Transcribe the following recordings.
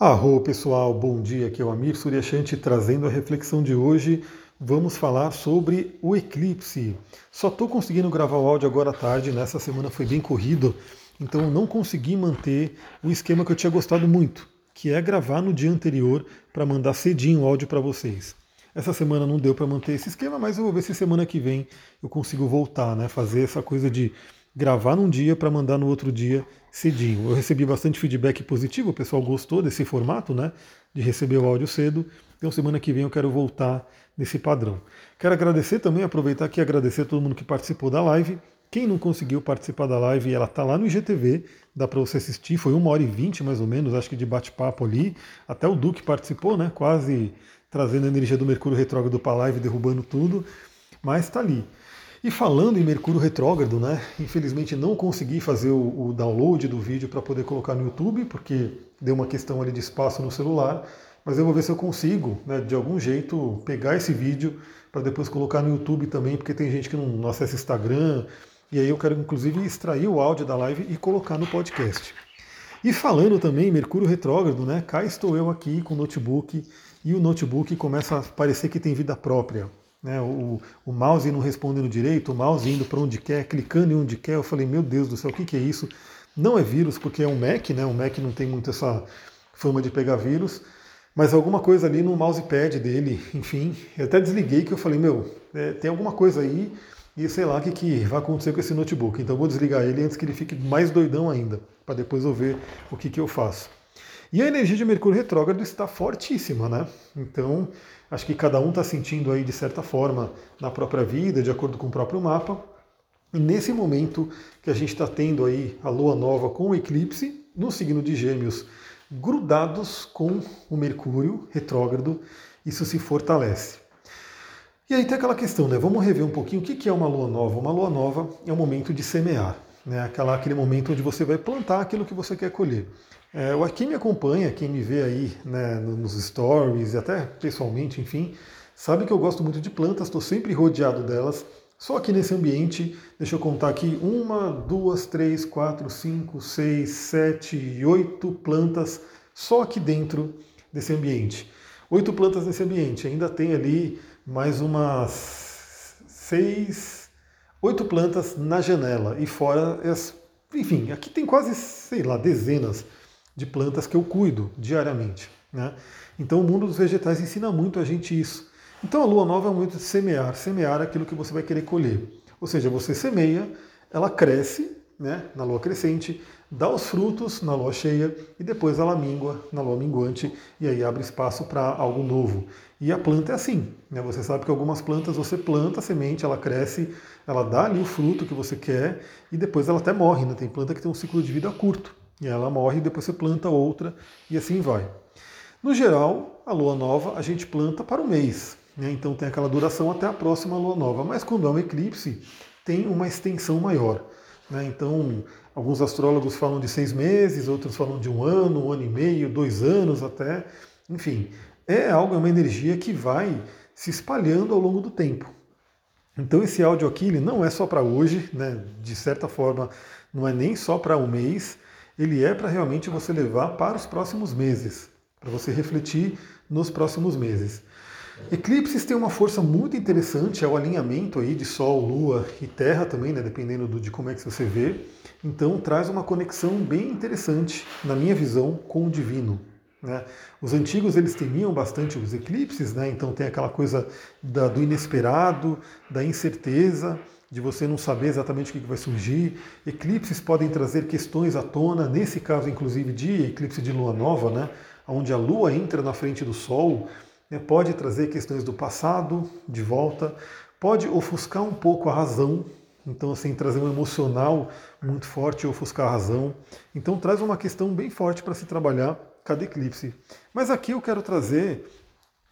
Arro pessoal, bom dia, aqui é o Amir Suryashanti trazendo a reflexão de hoje. Vamos falar sobre o eclipse. Só estou conseguindo gravar o áudio agora à tarde, nessa semana foi bem corrido, então não consegui manter o esquema que eu tinha gostado muito, que é gravar no dia anterior para mandar cedinho o áudio para vocês. Essa semana não deu para manter esse esquema, mas eu vou ver se semana que vem eu consigo voltar, né? Fazer essa coisa de gravar num dia para mandar no outro dia cedinho. Eu recebi bastante feedback positivo, o pessoal gostou desse formato, né? De receber o áudio cedo. Então semana que vem eu quero voltar nesse padrão. Quero agradecer também, aproveitar aqui e agradecer a todo mundo que participou da live. Quem não conseguiu participar da live, ela está lá no IGTV, dá para você assistir. Foi uma hora e vinte mais ou menos, acho que de bate-papo ali. Até o Duque participou, né? Quase trazendo a energia do Mercúrio retrógrado para a live, derrubando tudo. Mas está ali. E falando em Mercúrio retrógrado, né? Infelizmente não consegui fazer o, o download do vídeo para poder colocar no YouTube, porque deu uma questão ali de espaço no celular. Mas eu vou ver se eu consigo, né, de algum jeito, pegar esse vídeo para depois colocar no YouTube também, porque tem gente que não, não acessa Instagram. E aí eu quero inclusive extrair o áudio da live e colocar no podcast. E falando também Mercúrio retrógrado, né? Cá estou eu aqui com o notebook e o notebook começa a parecer que tem vida própria né, o, o mouse não respondendo direito, o mouse indo para onde quer, clicando em onde quer. Eu falei, meu Deus do céu, o que, que é isso? Não é vírus, porque é um Mac, né? O Mac não tem muito essa fama de pegar vírus, mas alguma coisa ali no mousepad dele, enfim. Eu até desliguei que eu falei, meu, é, tem alguma coisa aí e sei lá o que, que vai acontecer com esse notebook. Então vou desligar ele antes que ele fique mais doidão ainda, para depois eu ver o que, que eu faço. E a energia de Mercúrio retrógrado está fortíssima, né? Então Acho que cada um está sentindo aí de certa forma na própria vida, de acordo com o próprio mapa. E nesse momento que a gente está tendo aí a lua nova com o eclipse no signo de Gêmeos, grudados com o Mercúrio retrógrado, isso se fortalece. E aí tem aquela questão, né? Vamos rever um pouquinho o que é uma lua nova. Uma lua nova é um momento de semear, né? Aquela, aquele momento onde você vai plantar aquilo que você quer colher. É, quem me acompanha, quem me vê aí né, nos stories e até pessoalmente, enfim, sabe que eu gosto muito de plantas, estou sempre rodeado delas. Só que nesse ambiente, deixa eu contar aqui, uma, duas, três, quatro, cinco, seis, sete, oito plantas só aqui dentro desse ambiente. Oito plantas nesse ambiente. Ainda tem ali mais umas seis, oito plantas na janela e fora as, enfim, aqui tem quase, sei lá, dezenas de plantas que eu cuido diariamente. Né? Então o mundo dos vegetais ensina muito a gente isso. Então a lua nova é um momento de semear, semear aquilo que você vai querer colher. Ou seja, você semeia, ela cresce né, na lua crescente, dá os frutos na lua cheia e depois ela mingua na lua minguante e aí abre espaço para algo novo. E a planta é assim, né? Você sabe que algumas plantas você planta a semente, ela cresce, ela dá ali o fruto que você quer e depois ela até morre. Né? Tem planta que tem um ciclo de vida curto. E ela morre, depois você planta outra e assim vai. No geral, a lua nova a gente planta para o mês, né? então tem aquela duração até a próxima lua nova. Mas quando é um eclipse, tem uma extensão maior. Né? Então, alguns astrólogos falam de seis meses, outros falam de um ano, um ano e meio, dois anos até. Enfim, é algo, é uma energia que vai se espalhando ao longo do tempo. Então esse áudio aqui ele não é só para hoje, né? de certa forma não é nem só para um mês, ele é para realmente você levar para os próximos meses, para você refletir nos próximos meses. Eclipses têm uma força muito interessante, é o alinhamento aí de Sol, Lua e Terra também, né, dependendo do, de como é que você vê. Então traz uma conexão bem interessante, na minha visão, com o divino. Né? Os antigos eles temiam bastante os eclipses, né? então tem aquela coisa da, do inesperado, da incerteza, de você não saber exatamente o que vai surgir. Eclipses podem trazer questões à tona, nesse caso, inclusive, de eclipse de lua nova, né, onde a lua entra na frente do sol, né, pode trazer questões do passado de volta, pode ofuscar um pouco a razão, então, assim, trazer um emocional muito forte e ofuscar a razão. Então, traz uma questão bem forte para se trabalhar cada eclipse. Mas aqui eu quero trazer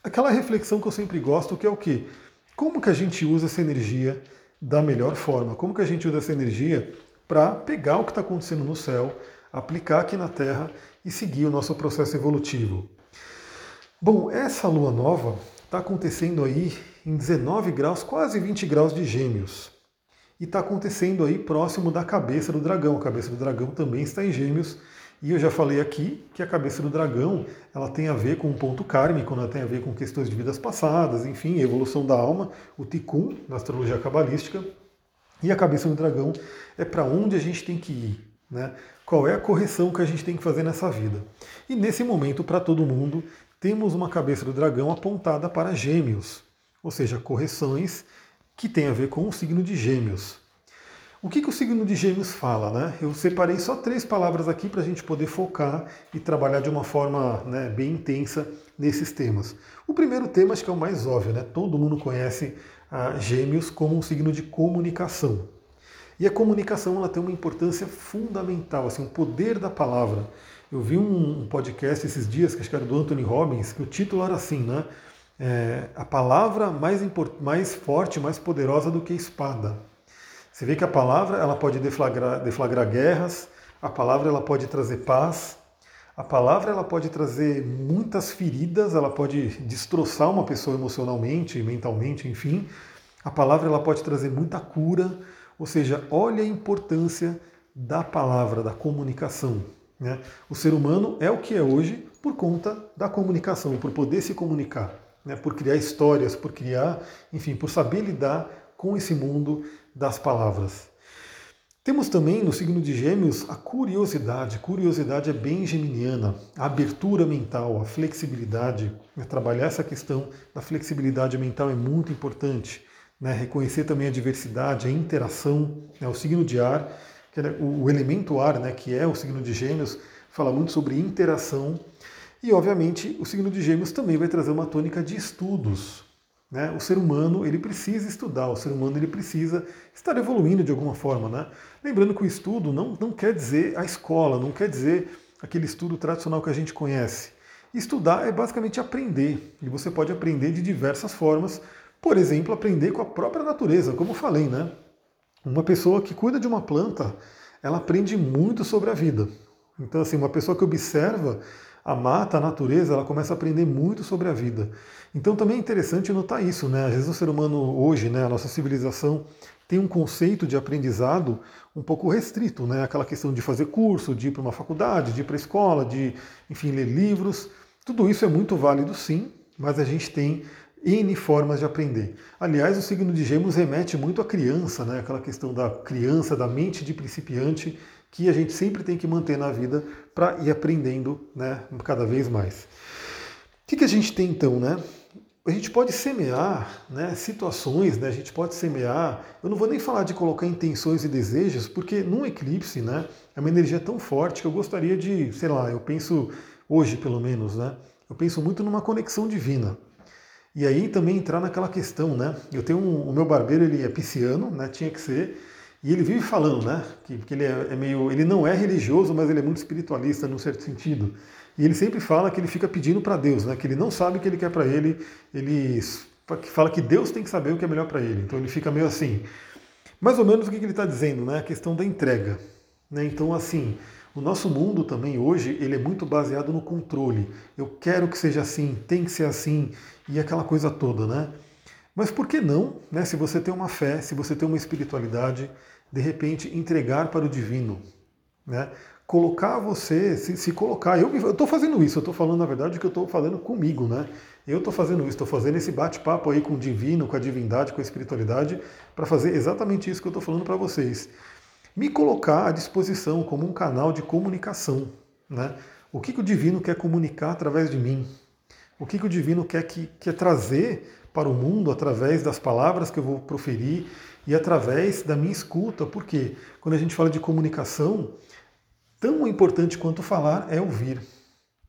aquela reflexão que eu sempre gosto, que é o que? Como que a gente usa essa energia da melhor forma. Como que a gente usa essa energia para pegar o que está acontecendo no céu, aplicar aqui na Terra e seguir o nosso processo evolutivo? Bom, essa lua nova está acontecendo aí em 19 graus, quase 20 graus de gêmeos. E está acontecendo aí próximo da cabeça do dragão. A cabeça do dragão também está em gêmeos. E eu já falei aqui que a cabeça do dragão ela tem a ver com um ponto kármico, ela tem a ver com questões de vidas passadas, enfim, evolução da alma, o tikkun na astrologia cabalística. E a cabeça do dragão é para onde a gente tem que ir, né? Qual é a correção que a gente tem que fazer nessa vida? E nesse momento, para todo mundo, temos uma cabeça do dragão apontada para Gêmeos, ou seja, correções que têm a ver com o signo de Gêmeos. O que, que o signo de Gêmeos fala? Né? Eu separei só três palavras aqui para a gente poder focar e trabalhar de uma forma né, bem intensa nesses temas. O primeiro tema, acho que é o mais óbvio, né? todo mundo conhece a Gêmeos como um signo de comunicação. E a comunicação ela tem uma importância fundamental, assim, o poder da palavra. Eu vi um podcast esses dias, que acho que era do Anthony Robbins, que o título era assim, né? É, a palavra mais, mais forte, mais poderosa do que a espada. Você vê que a palavra ela pode deflagrar, deflagrar guerras, a palavra ela pode trazer paz, a palavra ela pode trazer muitas feridas, ela pode destroçar uma pessoa emocionalmente, mentalmente, enfim. A palavra ela pode trazer muita cura, ou seja, olha a importância da palavra, da comunicação. Né? O ser humano é o que é hoje por conta da comunicação, por poder se comunicar, né? por criar histórias, por criar, enfim, por saber lidar com esse mundo das palavras. Temos também no signo de Gêmeos a curiosidade. Curiosidade é bem geminiana, a abertura mental, a flexibilidade. Né? Trabalhar essa questão da flexibilidade mental é muito importante. Né? Reconhecer também a diversidade, a interação. Né? O signo de ar, o elemento ar, né? que é o signo de Gêmeos, fala muito sobre interação. E, obviamente, o signo de Gêmeos também vai trazer uma tônica de estudos, né? O ser humano ele precisa estudar, o ser humano ele precisa estar evoluindo de alguma forma. Né? Lembrando que o estudo não, não quer dizer a escola, não quer dizer aquele estudo tradicional que a gente conhece. Estudar é basicamente aprender, e você pode aprender de diversas formas. Por exemplo, aprender com a própria natureza, como eu falei, né? Uma pessoa que cuida de uma planta, ela aprende muito sobre a vida. Então, assim, uma pessoa que observa a mata, a natureza, ela começa a aprender muito sobre a vida. Então também é interessante notar isso, né? Às vezes o ser humano hoje, né, a nossa civilização tem um conceito de aprendizado um pouco restrito, né? Aquela questão de fazer curso, de ir para uma faculdade, de ir para a escola, de, enfim, ler livros. Tudo isso é muito válido, sim, mas a gente tem N formas de aprender. Aliás, o signo de Gêmeos remete muito à criança, né? aquela questão da criança, da mente de principiante, que a gente sempre tem que manter na vida para ir aprendendo né, cada vez mais. O que, que a gente tem então? Né? A gente pode semear né, situações, né, a gente pode semear. Eu não vou nem falar de colocar intenções e desejos, porque num eclipse né, é uma energia tão forte que eu gostaria de, sei lá, eu penso hoje pelo menos, né? Eu penso muito numa conexão divina. E aí também entrar naquela questão, né? Eu tenho um, o meu barbeiro, ele é pisciano, né? Tinha que ser. E ele vive falando, né? Que, que ele é, é, meio. Ele não é religioso, mas ele é muito espiritualista num certo sentido. E ele sempre fala que ele fica pedindo para Deus, né? Que ele não sabe o que ele quer para ele. Ele fala que Deus tem que saber o que é melhor para ele. Então ele fica meio assim. Mais ou menos o que ele está dizendo, né? A questão da entrega. Né? Então, assim, o nosso mundo também hoje ele é muito baseado no controle. Eu quero que seja assim, tem que ser assim e aquela coisa toda, né? Mas por que não, né? Se você tem uma fé, se você tem uma espiritualidade, de repente entregar para o divino, né? Colocar você, se, se colocar. Eu estou fazendo isso, eu estou falando na verdade o que eu estou falando comigo, né? Eu estou fazendo isso, estou fazendo esse bate-papo aí com o divino, com a divindade, com a espiritualidade, para fazer exatamente isso que eu estou falando para vocês. Me colocar à disposição como um canal de comunicação, né? O que, que o divino quer comunicar através de mim? O que, que o divino quer, que, quer trazer para o mundo através das palavras que eu vou proferir e através da minha escuta, porque quando a gente fala de comunicação, tão importante quanto falar é ouvir.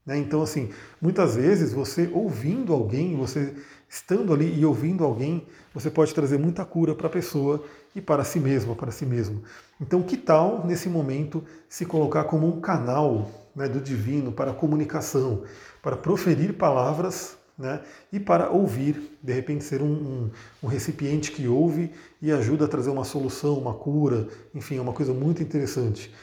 Né? Então, assim, muitas vezes você ouvindo alguém, você estando ali e ouvindo alguém, você pode trazer muita cura para a pessoa e para si mesmo, para si mesmo. Então, que tal nesse momento se colocar como um canal né, do divino para comunicação, para proferir palavras né? e para ouvir, de repente ser um, um, um, recipiente que ouve e ajuda a trazer uma solução, uma cura, enfim, é uma coisa muito interessante.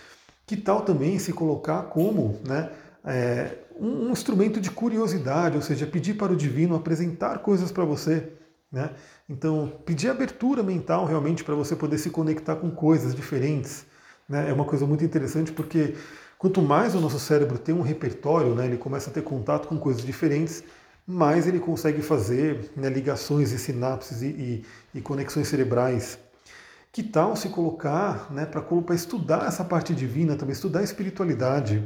Que tal também se colocar como né, é, um, um instrumento de curiosidade, ou seja, pedir para o divino apresentar coisas para você. Né? Então, pedir abertura mental realmente para você poder se conectar com coisas diferentes. Né? É uma coisa muito interessante porque Quanto mais o nosso cérebro tem um repertório, né, ele começa a ter contato com coisas diferentes, mais ele consegue fazer né, ligações e sinapses e, e, e, conexões cerebrais. Que tal se colocar né, para estudar essa parte divina, também estudar a espiritualidade?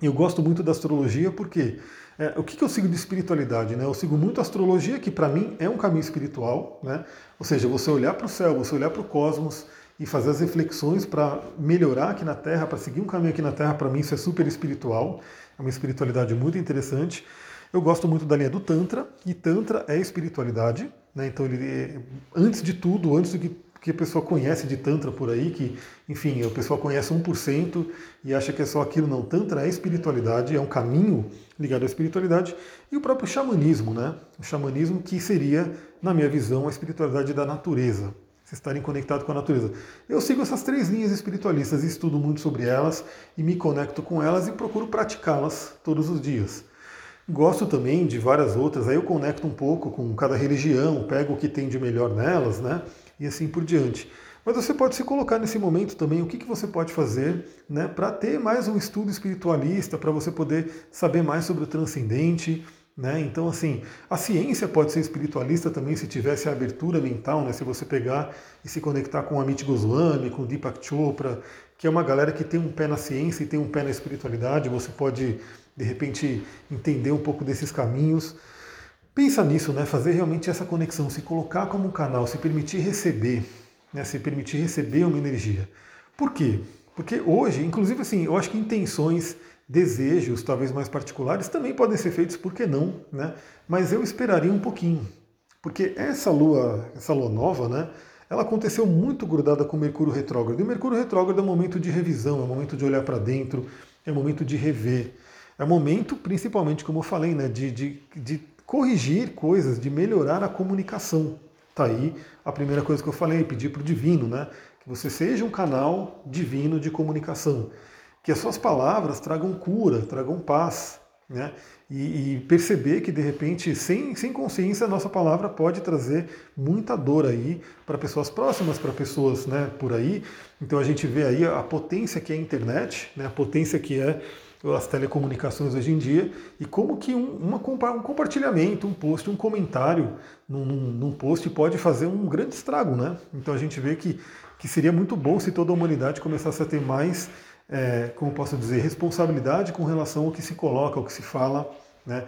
Eu gosto muito da astrologia porque é, o que, que, eu sigo de espiritualidade? Né? Eu sigo muito a astrologia, que para mim é um caminho espiritual, né? ou seja, você olhar para o céu, você olhar para o cosmos e fazer as reflexões para melhorar aqui na Terra, para seguir um caminho aqui na Terra, para mim isso é super espiritual, é uma espiritualidade muito interessante. Eu gosto muito da linha do Tantra, e Tantra é espiritualidade, né? então ele, é, antes de tudo, antes do que que a pessoa conhece de Tantra por aí, que, enfim, a pessoa conhece 1% e acha que é só aquilo. Não, Tantra é espiritualidade, é um caminho ligado à espiritualidade, e o próprio xamanismo, né? O xamanismo que seria, na minha visão, a espiritualidade da natureza. Vocês estarem conectados com a natureza. Eu sigo essas três linhas espiritualistas, estudo muito sobre elas e me conecto com elas e procuro praticá-las todos os dias. Gosto também de várias outras, aí eu conecto um pouco com cada religião, pego o que tem de melhor nelas, né? E assim por diante. Mas você pode se colocar nesse momento também o que, que você pode fazer né, para ter mais um estudo espiritualista, para você poder saber mais sobre o transcendente. Né? Então, assim, a ciência pode ser espiritualista também se tivesse a abertura mental, né? se você pegar e se conectar com Amit Goswami, com Deepak Chopra, que é uma galera que tem um pé na ciência e tem um pé na espiritualidade, você pode, de repente, entender um pouco desses caminhos. Pensa nisso, né? Fazer realmente essa conexão, se colocar como um canal, se permitir receber, né? se permitir receber uma energia. Por quê? Porque hoje, inclusive assim, eu acho que intenções, desejos, talvez mais particulares, também podem ser feitos, por que não? Né? Mas eu esperaria um pouquinho. Porque essa lua, essa lua nova, né? Ela aconteceu muito grudada com Mercúrio retrógrado. E Mercúrio retrógrado é um momento de revisão, é um momento de olhar para dentro, é um momento de rever. É um momento, principalmente, como eu falei, né, de, de, de corrigir coisas, de melhorar a comunicação. Tá aí a primeira coisa que eu falei, pedir para o divino, né? Que você seja um canal divino de comunicação. Que as suas palavras tragam cura, tragam paz, né? E, e, perceber que de repente, sem, sem consciência, a nossa palavra pode trazer muita dor aí para pessoas próximas, para pessoas né, por aí. Então a gente vê aí a potência que é a internet, né, a potência que é as telecomunicações hoje em dia e como que um, uma, um compartilhamento, um post, um comentário num, num, post pode fazer um grande estrago, né? Então a gente vê que, que seria muito bom se toda a humanidade começasse a ter mais, é, como posso dizer, responsabilidade com relação ao que se coloca, ao que se fala, né?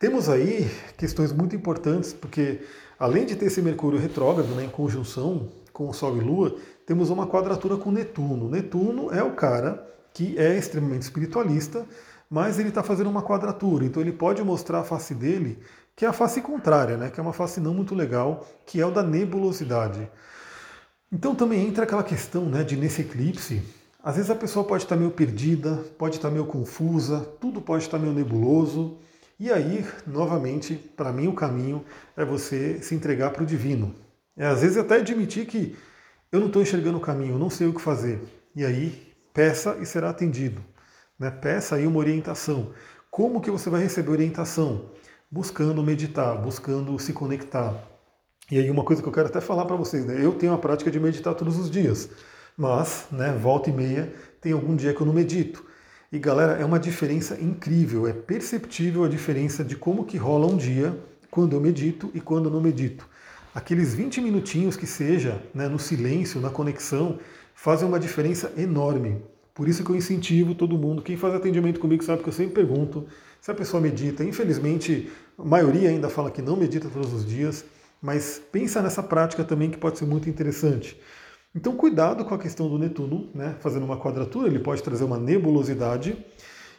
Temos aí questões muito importantes, porque além de ter esse Mercúrio retrógrado né, em conjunção com o Sol e Lua, temos uma quadratura com Netuno. Netuno é o cara que é extremamente espiritualista, mas ele está fazendo uma quadratura, então ele pode mostrar a face dele, que é a face contrária, né, que é uma face não muito legal, que é o da nebulosidade. Então também entra aquela questão né, de nesse eclipse, às vezes a pessoa pode estar meio perdida, pode estar meio confusa, tudo pode estar meio nebuloso, e aí, novamente, para mim o caminho é você se entregar para o divino. É, às vezes até admitir que eu não estou enxergando o caminho, não sei o que fazer. E aí Peça e será atendido. Né? Peça aí uma orientação. Como que você vai receber orientação? Buscando meditar, buscando se conectar. E aí uma coisa que eu quero até falar para vocês, né? eu tenho a prática de meditar todos os dias, mas, né, volta e meia, tem algum dia que eu não medito. E galera, é uma diferença incrível, é perceptível a diferença de como que rola um dia quando eu medito e quando eu não medito. Aqueles 20 minutinhos que seja, né, no silêncio, na conexão, fazem uma diferença enorme. Por isso que eu incentivo todo mundo. Quem faz atendimento comigo sabe que eu sempre pergunto se a pessoa medita. Infelizmente, a maioria ainda fala que não medita todos os dias, mas pensa nessa prática também que pode ser muito interessante. Então, cuidado com a questão do Netuno, né? fazendo uma quadratura, ele pode trazer uma nebulosidade.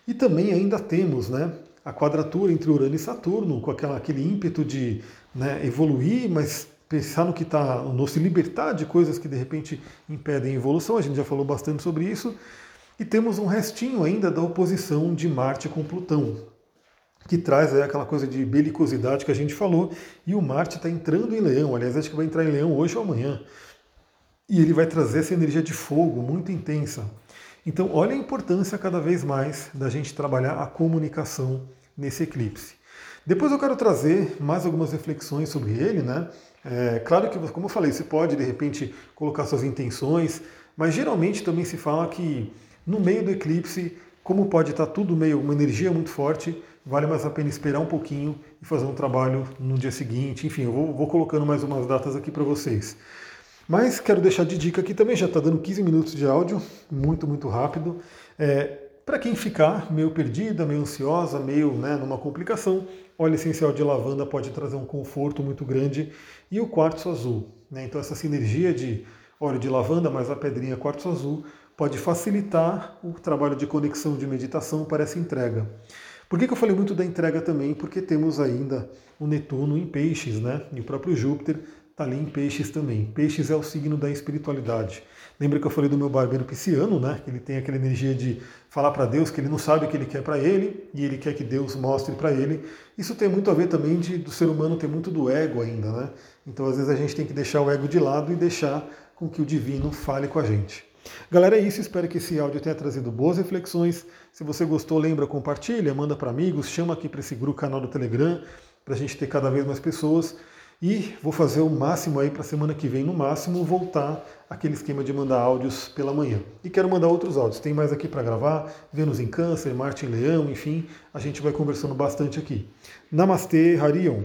E também ainda temos né, a quadratura entre Urano e Saturno, com aquela, aquele ímpeto de né, evoluir, mas pensar no que está, no se libertar de coisas que de repente impedem a evolução, a gente já falou bastante sobre isso, e temos um restinho ainda da oposição de Marte com Plutão, que traz aí aquela coisa de belicosidade que a gente falou, e o Marte está entrando em Leão, aliás, acho que vai entrar em Leão hoje ou amanhã, e ele vai trazer essa energia de fogo muito intensa. Então, olha a importância cada vez mais da gente trabalhar a comunicação nesse eclipse. Depois eu quero trazer mais algumas reflexões sobre ele, né? É, claro que, como eu falei, você pode de repente colocar suas intenções, mas geralmente também se fala que no meio do eclipse, como pode estar tudo meio, uma energia muito forte, vale mais a pena esperar um pouquinho e fazer um trabalho no dia seguinte. Enfim, eu vou, vou colocando mais umas datas aqui para vocês. Mas quero deixar de dica aqui também, já está dando 15 minutos de áudio, muito, muito rápido. É, para quem ficar meio perdida, meio ansiosa, meio né, numa complicação, óleo essencial de lavanda pode trazer um conforto muito grande e o quartzo azul. Né? Então essa sinergia de óleo de lavanda mais a pedrinha quartzo azul pode facilitar o trabalho de conexão de meditação para essa entrega. Por que, que eu falei muito da entrega também? Porque temos ainda o Netuno em peixes, né? E o próprio Júpiter está ali em peixes também. Peixes é o signo da espiritualidade. Lembra que eu falei do meu barbeiro pisciano, né? Que ele tem aquela energia de falar para Deus que ele não sabe o que ele quer para ele e ele quer que Deus mostre para ele. Isso tem muito a ver também de, do ser humano ter muito do ego ainda, né? Então às vezes a gente tem que deixar o ego de lado e deixar com que o divino fale com a gente. Galera, é isso. Espero que esse áudio tenha trazido boas reflexões. Se você gostou, lembra, compartilha, manda para amigos, chama aqui para esse grupo, canal do Telegram, para a gente ter cada vez mais pessoas. E vou fazer o máximo aí para semana que vem, no máximo, voltar aquele esquema de mandar áudios pela manhã. E quero mandar outros áudios. Tem mais aqui para gravar, Vênus em Câncer, Marte em Leão, enfim, a gente vai conversando bastante aqui. Namastê, Harion.